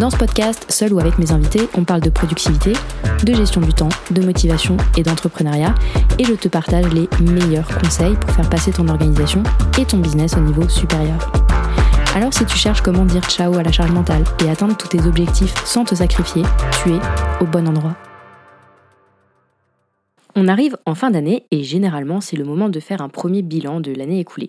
Dans ce podcast, seul ou avec mes invités, on parle de productivité, de gestion du temps, de motivation et d'entrepreneuriat, et je te partage les meilleurs conseils pour faire passer ton organisation et ton business au niveau supérieur. Alors si tu cherches comment dire ciao à la charge mentale et atteindre tous tes objectifs sans te sacrifier, tu es au bon endroit. On arrive en fin d'année et généralement c'est le moment de faire un premier bilan de l'année écoulée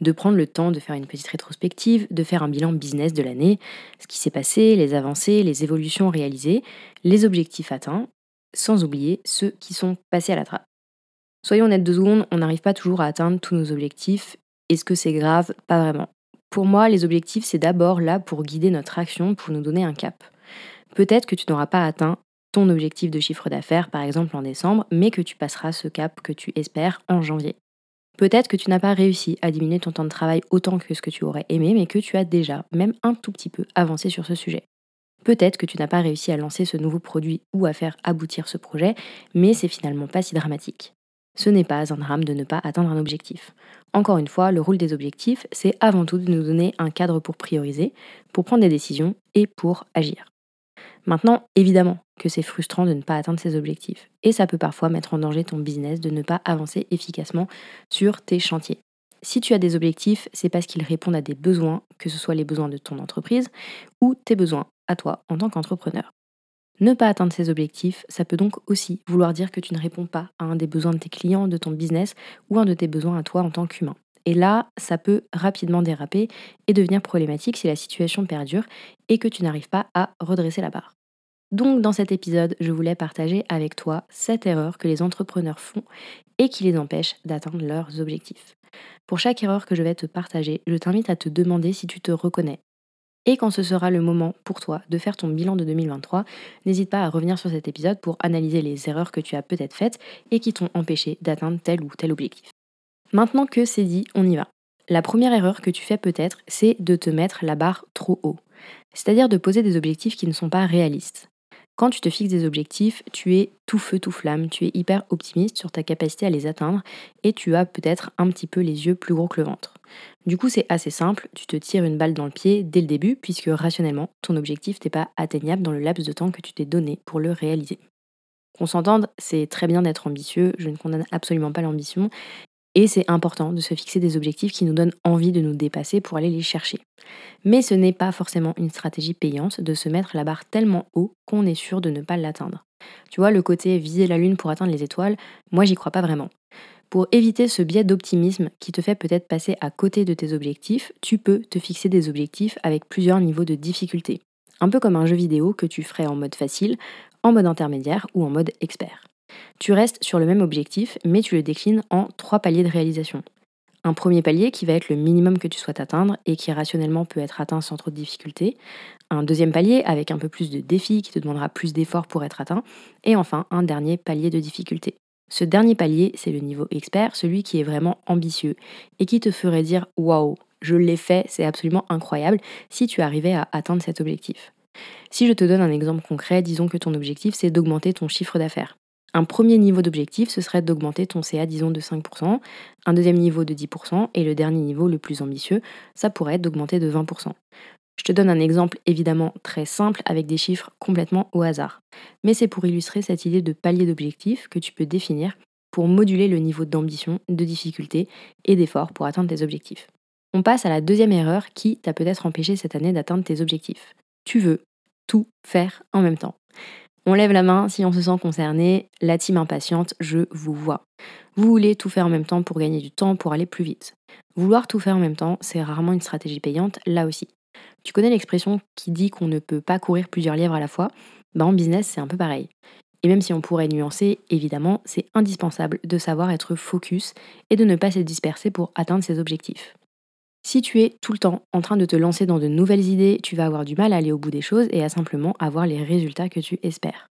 de prendre le temps de faire une petite rétrospective, de faire un bilan business de l'année, ce qui s'est passé, les avancées, les évolutions réalisées, les objectifs atteints, sans oublier ceux qui sont passés à la trappe. Soyons honnêtes deux secondes, on n'arrive pas toujours à atteindre tous nos objectifs. Est-ce que c'est grave? Pas vraiment. Pour moi, les objectifs, c'est d'abord là pour guider notre action, pour nous donner un cap. Peut-être que tu n'auras pas atteint ton objectif de chiffre d'affaires, par exemple en décembre, mais que tu passeras ce cap que tu espères en janvier. Peut-être que tu n'as pas réussi à diminuer ton temps de travail autant que ce que tu aurais aimé, mais que tu as déjà, même un tout petit peu, avancé sur ce sujet. Peut-être que tu n'as pas réussi à lancer ce nouveau produit ou à faire aboutir ce projet, mais c'est finalement pas si dramatique. Ce n'est pas un drame de ne pas atteindre un objectif. Encore une fois, le rôle des objectifs, c'est avant tout de nous donner un cadre pour prioriser, pour prendre des décisions et pour agir. Maintenant, évidemment que c'est frustrant de ne pas atteindre ses objectifs. Et ça peut parfois mettre en danger ton business de ne pas avancer efficacement sur tes chantiers. Si tu as des objectifs, c'est parce qu'ils répondent à des besoins, que ce soit les besoins de ton entreprise ou tes besoins à toi en tant qu'entrepreneur. Ne pas atteindre ces objectifs, ça peut donc aussi vouloir dire que tu ne réponds pas à un des besoins de tes clients, de ton business ou un de tes besoins à toi en tant qu'humain. Et là, ça peut rapidement déraper et devenir problématique si la situation perdure et que tu n'arrives pas à redresser la barre. Donc dans cet épisode, je voulais partager avec toi cette erreur que les entrepreneurs font et qui les empêche d'atteindre leurs objectifs. Pour chaque erreur que je vais te partager, je t'invite à te demander si tu te reconnais. Et quand ce sera le moment pour toi de faire ton bilan de 2023, n'hésite pas à revenir sur cet épisode pour analyser les erreurs que tu as peut-être faites et qui t'ont empêché d'atteindre tel ou tel objectif. Maintenant que c'est dit, on y va. La première erreur que tu fais peut-être, c'est de te mettre la barre trop haut. C'est-à-dire de poser des objectifs qui ne sont pas réalistes. Quand tu te fixes des objectifs, tu es tout feu, tout flamme, tu es hyper optimiste sur ta capacité à les atteindre et tu as peut-être un petit peu les yeux plus gros que le ventre. Du coup, c'est assez simple, tu te tires une balle dans le pied dès le début puisque rationnellement, ton objectif n'est pas atteignable dans le laps de temps que tu t'es donné pour le réaliser. Qu'on s'entende, c'est très bien d'être ambitieux, je ne condamne absolument pas l'ambition, et c'est important de se fixer des objectifs qui nous donnent envie de nous dépasser pour aller les chercher. Mais ce n'est pas forcément une stratégie payante de se mettre la barre tellement haut qu'on est sûr de ne pas l'atteindre. Tu vois, le côté viser la lune pour atteindre les étoiles, moi j'y crois pas vraiment. Pour éviter ce biais d'optimisme qui te fait peut-être passer à côté de tes objectifs, tu peux te fixer des objectifs avec plusieurs niveaux de difficulté. Un peu comme un jeu vidéo que tu ferais en mode facile, en mode intermédiaire ou en mode expert. Tu restes sur le même objectif, mais tu le déclines en trois paliers de réalisation. Un premier palier qui va être le minimum que tu souhaites atteindre et qui rationnellement peut être atteint sans trop de difficultés. Un deuxième palier avec un peu plus de défis qui te demandera plus d'efforts pour être atteint. Et enfin, un dernier palier de difficulté. Ce dernier palier, c'est le niveau expert, celui qui est vraiment ambitieux et qui te ferait dire waouh, je l'ai fait, c'est absolument incroyable si tu arrivais à atteindre cet objectif. Si je te donne un exemple concret, disons que ton objectif c'est d'augmenter ton chiffre d'affaires. Un premier niveau d'objectif, ce serait d'augmenter ton CA, disons, de 5%, un deuxième niveau de 10%, et le dernier niveau, le plus ambitieux, ça pourrait être d'augmenter de 20%. Je te donne un exemple évidemment très simple avec des chiffres complètement au hasard. Mais c'est pour illustrer cette idée de palier d'objectif que tu peux définir pour moduler le niveau d'ambition, de difficulté et d'effort pour atteindre tes objectifs. On passe à la deuxième erreur qui t'a peut-être empêché cette année d'atteindre tes objectifs. Tu veux tout faire en même temps. On lève la main si on se sent concerné. La team impatiente, je vous vois. Vous voulez tout faire en même temps pour gagner du temps, pour aller plus vite. Vouloir tout faire en même temps, c'est rarement une stratégie payante, là aussi. Tu connais l'expression qui dit qu'on ne peut pas courir plusieurs lièvres à la fois? Bah En business, c'est un peu pareil. Et même si on pourrait nuancer, évidemment, c'est indispensable de savoir être focus et de ne pas se disperser pour atteindre ses objectifs. Si tu es tout le temps en train de te lancer dans de nouvelles idées, tu vas avoir du mal à aller au bout des choses et à simplement avoir les résultats que tu espères.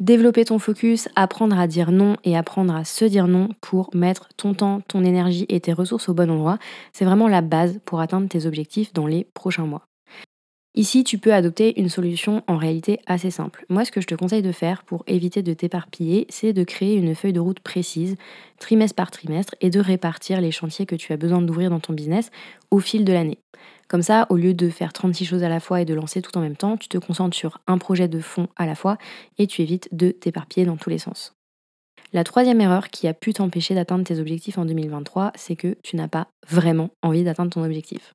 Développer ton focus, apprendre à dire non et apprendre à se dire non pour mettre ton temps, ton énergie et tes ressources au bon endroit, c'est vraiment la base pour atteindre tes objectifs dans les prochains mois. Ici, tu peux adopter une solution en réalité assez simple. Moi, ce que je te conseille de faire pour éviter de t'éparpiller, c'est de créer une feuille de route précise, trimestre par trimestre, et de répartir les chantiers que tu as besoin d'ouvrir dans ton business au fil de l'année. Comme ça, au lieu de faire 36 choses à la fois et de lancer tout en même temps, tu te concentres sur un projet de fond à la fois et tu évites de t'éparpiller dans tous les sens. La troisième erreur qui a pu t'empêcher d'atteindre tes objectifs en 2023, c'est que tu n'as pas vraiment envie d'atteindre ton objectif.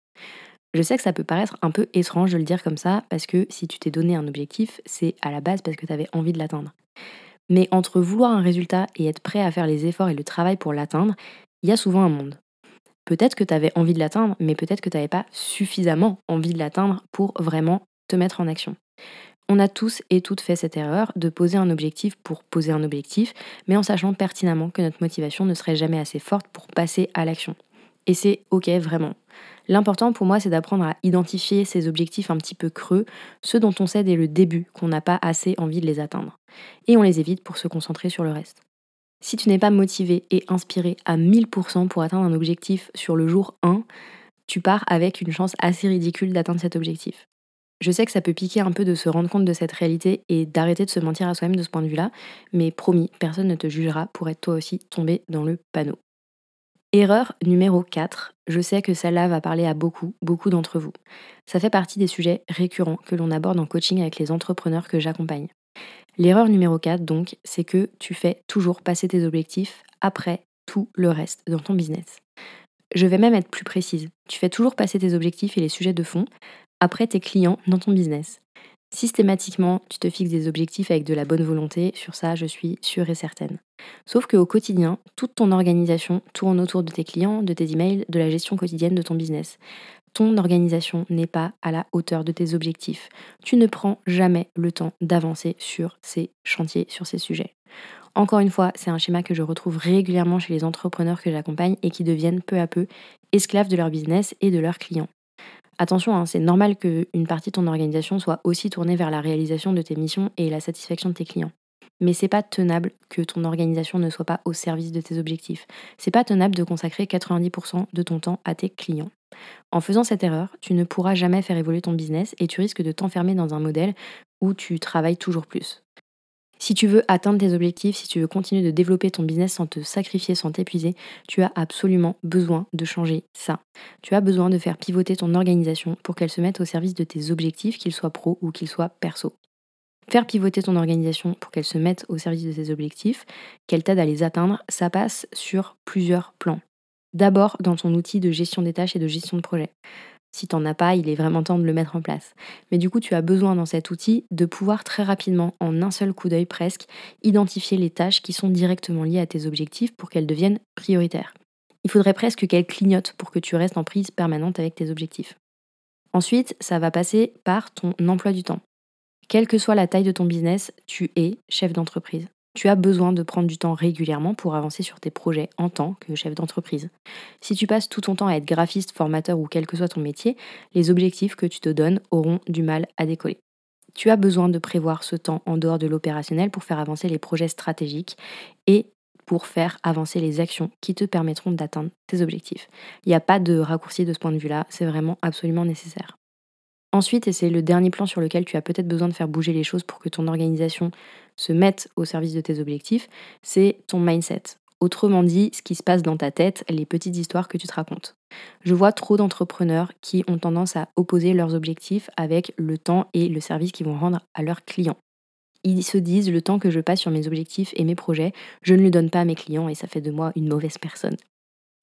Je sais que ça peut paraître un peu étrange de le dire comme ça, parce que si tu t'es donné un objectif, c'est à la base parce que tu avais envie de l'atteindre. Mais entre vouloir un résultat et être prêt à faire les efforts et le travail pour l'atteindre, il y a souvent un monde. Peut-être que tu avais envie de l'atteindre, mais peut-être que tu n'avais pas suffisamment envie de l'atteindre pour vraiment te mettre en action. On a tous et toutes fait cette erreur de poser un objectif pour poser un objectif, mais en sachant pertinemment que notre motivation ne serait jamais assez forte pour passer à l'action. Et c'est ok vraiment. L'important pour moi, c'est d'apprendre à identifier ces objectifs un petit peu creux, ceux dont on sait dès le début qu'on n'a pas assez envie de les atteindre. Et on les évite pour se concentrer sur le reste. Si tu n'es pas motivé et inspiré à 1000% pour atteindre un objectif sur le jour 1, tu pars avec une chance assez ridicule d'atteindre cet objectif. Je sais que ça peut piquer un peu de se rendre compte de cette réalité et d'arrêter de se mentir à soi-même de ce point de vue-là, mais promis, personne ne te jugera pour être toi aussi tombé dans le panneau. Erreur numéro 4, je sais que celle-là va parler à beaucoup, beaucoup d'entre vous. Ça fait partie des sujets récurrents que l'on aborde en coaching avec les entrepreneurs que j'accompagne. L'erreur numéro 4, donc, c'est que tu fais toujours passer tes objectifs après tout le reste dans ton business. Je vais même être plus précise. Tu fais toujours passer tes objectifs et les sujets de fond après tes clients dans ton business. Systématiquement, tu te fixes des objectifs avec de la bonne volonté, sur ça je suis sûre et certaine. Sauf qu'au quotidien, toute ton organisation tourne autour de tes clients, de tes emails, de la gestion quotidienne de ton business. Ton organisation n'est pas à la hauteur de tes objectifs. Tu ne prends jamais le temps d'avancer sur ces chantiers, sur ces sujets. Encore une fois, c'est un schéma que je retrouve régulièrement chez les entrepreneurs que j'accompagne et qui deviennent peu à peu esclaves de leur business et de leurs clients. Attention, hein, c'est normal qu'une partie de ton organisation soit aussi tournée vers la réalisation de tes missions et la satisfaction de tes clients. Mais c'est pas tenable que ton organisation ne soit pas au service de tes objectifs. C'est pas tenable de consacrer 90% de ton temps à tes clients. En faisant cette erreur, tu ne pourras jamais faire évoluer ton business et tu risques de t'enfermer dans un modèle où tu travailles toujours plus. Si tu veux atteindre tes objectifs, si tu veux continuer de développer ton business sans te sacrifier, sans t'épuiser, tu as absolument besoin de changer ça. Tu as besoin de faire pivoter ton organisation pour qu'elle se mette au service de tes objectifs, qu'ils soient pro ou qu'ils soient perso. Faire pivoter ton organisation pour qu'elle se mette au service de tes objectifs, qu'elle t'aide à les atteindre, ça passe sur plusieurs plans. D'abord dans ton outil de gestion des tâches et de gestion de projet. Si tu n'en as pas, il est vraiment temps de le mettre en place. Mais du coup, tu as besoin dans cet outil de pouvoir très rapidement, en un seul coup d'œil presque, identifier les tâches qui sont directement liées à tes objectifs pour qu'elles deviennent prioritaires. Il faudrait presque qu'elles clignotent pour que tu restes en prise permanente avec tes objectifs. Ensuite, ça va passer par ton emploi du temps. Quelle que soit la taille de ton business, tu es chef d'entreprise tu as besoin de prendre du temps régulièrement pour avancer sur tes projets en tant que chef d'entreprise. Si tu passes tout ton temps à être graphiste, formateur ou quel que soit ton métier, les objectifs que tu te donnes auront du mal à décoller. Tu as besoin de prévoir ce temps en dehors de l'opérationnel pour faire avancer les projets stratégiques et pour faire avancer les actions qui te permettront d'atteindre tes objectifs. Il n'y a pas de raccourci de ce point de vue-là, c'est vraiment absolument nécessaire. Ensuite, et c'est le dernier plan sur lequel tu as peut-être besoin de faire bouger les choses pour que ton organisation se mette au service de tes objectifs, c'est ton mindset. Autrement dit, ce qui se passe dans ta tête, les petites histoires que tu te racontes. Je vois trop d'entrepreneurs qui ont tendance à opposer leurs objectifs avec le temps et le service qu'ils vont rendre à leurs clients. Ils se disent le temps que je passe sur mes objectifs et mes projets, je ne le donne pas à mes clients et ça fait de moi une mauvaise personne.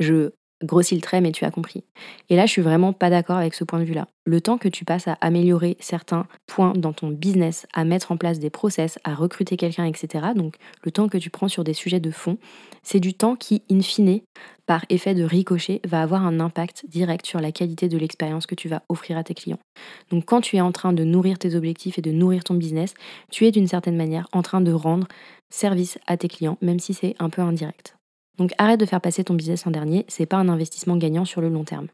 Je grossis le trait, mais tu as compris. Et là, je suis vraiment pas d'accord avec ce point de vue-là. Le temps que tu passes à améliorer certains points dans ton business, à mettre en place des process, à recruter quelqu'un, etc., donc le temps que tu prends sur des sujets de fond, c'est du temps qui, in fine, par effet de ricochet, va avoir un impact direct sur la qualité de l'expérience que tu vas offrir à tes clients. Donc quand tu es en train de nourrir tes objectifs et de nourrir ton business, tu es d'une certaine manière en train de rendre service à tes clients, même si c'est un peu indirect. Donc arrête de faire passer ton business en dernier, c'est pas un investissement gagnant sur le long terme.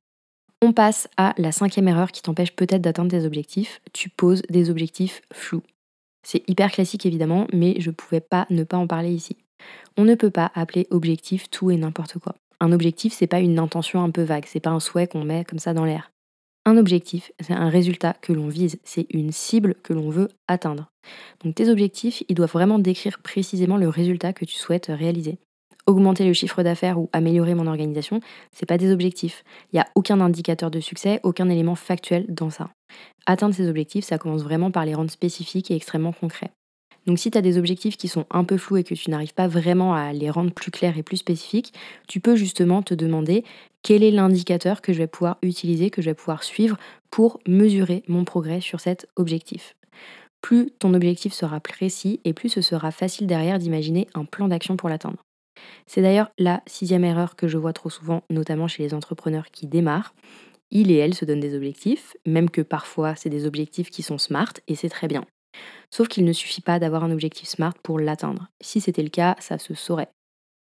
On passe à la cinquième erreur qui t'empêche peut-être d'atteindre tes objectifs. Tu poses des objectifs flous. C'est hyper classique évidemment, mais je pouvais pas ne pas en parler ici. On ne peut pas appeler objectif tout et n'importe quoi. Un objectif, c'est pas une intention un peu vague, c'est pas un souhait qu'on met comme ça dans l'air. Un objectif, c'est un résultat que l'on vise, c'est une cible que l'on veut atteindre. Donc tes objectifs, ils doivent vraiment décrire précisément le résultat que tu souhaites réaliser. Augmenter le chiffre d'affaires ou améliorer mon organisation, c'est pas des objectifs. Il n'y a aucun indicateur de succès, aucun élément factuel dans ça. Atteindre ces objectifs, ça commence vraiment par les rendre spécifiques et extrêmement concrets. Donc si tu as des objectifs qui sont un peu flous et que tu n'arrives pas vraiment à les rendre plus clairs et plus spécifiques, tu peux justement te demander quel est l'indicateur que je vais pouvoir utiliser, que je vais pouvoir suivre pour mesurer mon progrès sur cet objectif. Plus ton objectif sera précis et plus ce sera facile derrière d'imaginer un plan d'action pour l'atteindre. C'est d'ailleurs la sixième erreur que je vois trop souvent, notamment chez les entrepreneurs qui démarrent. Ils et elles se donnent des objectifs, même que parfois c'est des objectifs qui sont smart et c'est très bien. Sauf qu'il ne suffit pas d'avoir un objectif SMART pour l'atteindre. Si c'était le cas, ça se saurait.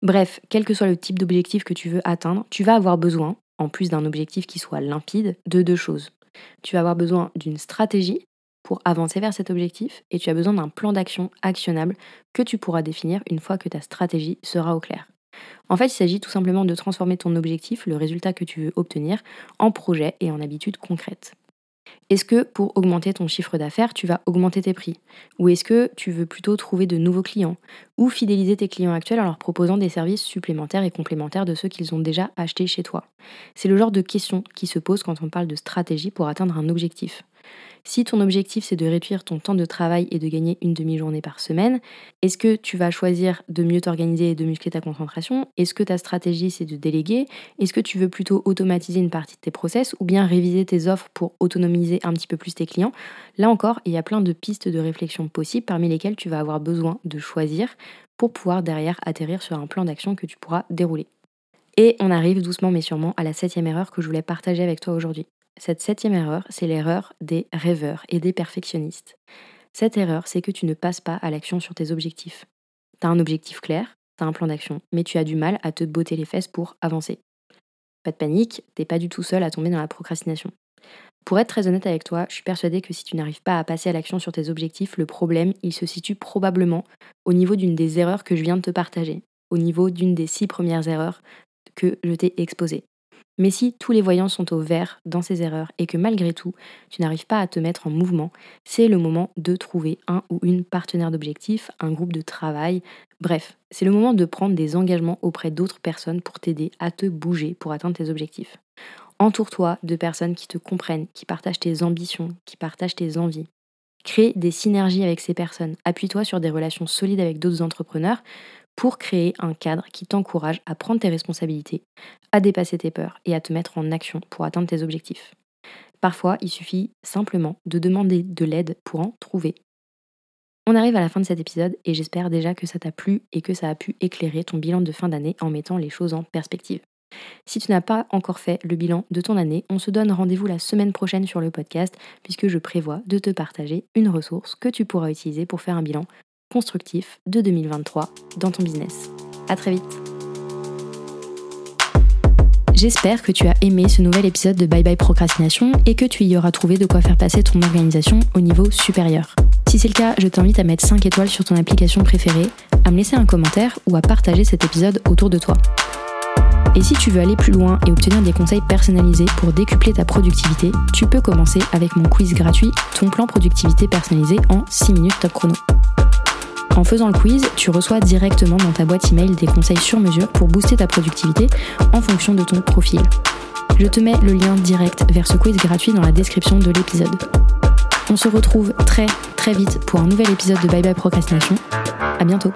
Bref, quel que soit le type d'objectif que tu veux atteindre, tu vas avoir besoin, en plus d'un objectif qui soit limpide, de deux choses. Tu vas avoir besoin d'une stratégie pour avancer vers cet objectif et tu as besoin d'un plan d'action actionnable que tu pourras définir une fois que ta stratégie sera au clair. En fait, il s'agit tout simplement de transformer ton objectif, le résultat que tu veux obtenir, en projet et en habitude concrète. Est-ce que pour augmenter ton chiffre d'affaires, tu vas augmenter tes prix? Ou est-ce que tu veux plutôt trouver de nouveaux clients? Ou fidéliser tes clients actuels en leur proposant des services supplémentaires et complémentaires de ceux qu'ils ont déjà achetés chez toi? C'est le genre de questions qui se posent quand on parle de stratégie pour atteindre un objectif. Si ton objectif c'est de réduire ton temps de travail et de gagner une demi-journée par semaine, est-ce que tu vas choisir de mieux t'organiser et de muscler ta concentration? Est-ce que ta stratégie c'est de déléguer? Est-ce que tu veux plutôt automatiser une partie de tes process ou bien réviser tes offres pour autonomiser un petit peu plus tes clients? Là encore, il y a plein de pistes de réflexion possibles parmi lesquelles tu vas avoir besoin de choisir pour pouvoir derrière atterrir sur un plan d'action que tu pourras dérouler. Et on arrive doucement mais sûrement à la septième erreur que je voulais partager avec toi aujourd'hui. Cette septième erreur, c'est l'erreur des rêveurs et des perfectionnistes. Cette erreur, c'est que tu ne passes pas à l'action sur tes objectifs. Tu as un objectif clair, tu as un plan d'action, mais tu as du mal à te botter les fesses pour avancer. Pas de panique, t'es pas du tout seul à tomber dans la procrastination. Pour être très honnête avec toi, je suis persuadée que si tu n'arrives pas à passer à l'action sur tes objectifs, le problème, il se situe probablement au niveau d'une des erreurs que je viens de te partager, au niveau d'une des six premières erreurs que je t'ai exposées. Mais si tous les voyants sont au vert dans ces erreurs et que malgré tout, tu n'arrives pas à te mettre en mouvement, c'est le moment de trouver un ou une partenaire d'objectif, un groupe de travail, bref, c'est le moment de prendre des engagements auprès d'autres personnes pour t'aider à te bouger pour atteindre tes objectifs. Entoure-toi de personnes qui te comprennent, qui partagent tes ambitions, qui partagent tes envies. Crée des synergies avec ces personnes. Appuie-toi sur des relations solides avec d'autres entrepreneurs pour créer un cadre qui t'encourage à prendre tes responsabilités, à dépasser tes peurs et à te mettre en action pour atteindre tes objectifs. Parfois, il suffit simplement de demander de l'aide pour en trouver. On arrive à la fin de cet épisode et j'espère déjà que ça t'a plu et que ça a pu éclairer ton bilan de fin d'année en mettant les choses en perspective. Si tu n'as pas encore fait le bilan de ton année, on se donne rendez-vous la semaine prochaine sur le podcast puisque je prévois de te partager une ressource que tu pourras utiliser pour faire un bilan constructif de 2023 dans ton business. À très vite. J'espère que tu as aimé ce nouvel épisode de Bye Bye Procrastination et que tu y auras trouvé de quoi faire passer ton organisation au niveau supérieur. Si c'est le cas, je t'invite à mettre 5 étoiles sur ton application préférée, à me laisser un commentaire ou à partager cet épisode autour de toi. Et si tu veux aller plus loin et obtenir des conseils personnalisés pour décupler ta productivité, tu peux commencer avec mon quiz gratuit Ton plan productivité personnalisé en 6 minutes top chrono. En faisant le quiz, tu reçois directement dans ta boîte email des conseils sur mesure pour booster ta productivité en fonction de ton profil. Je te mets le lien direct vers ce quiz gratuit dans la description de l'épisode. On se retrouve très très vite pour un nouvel épisode de Bye Bye Procrastination. À bientôt.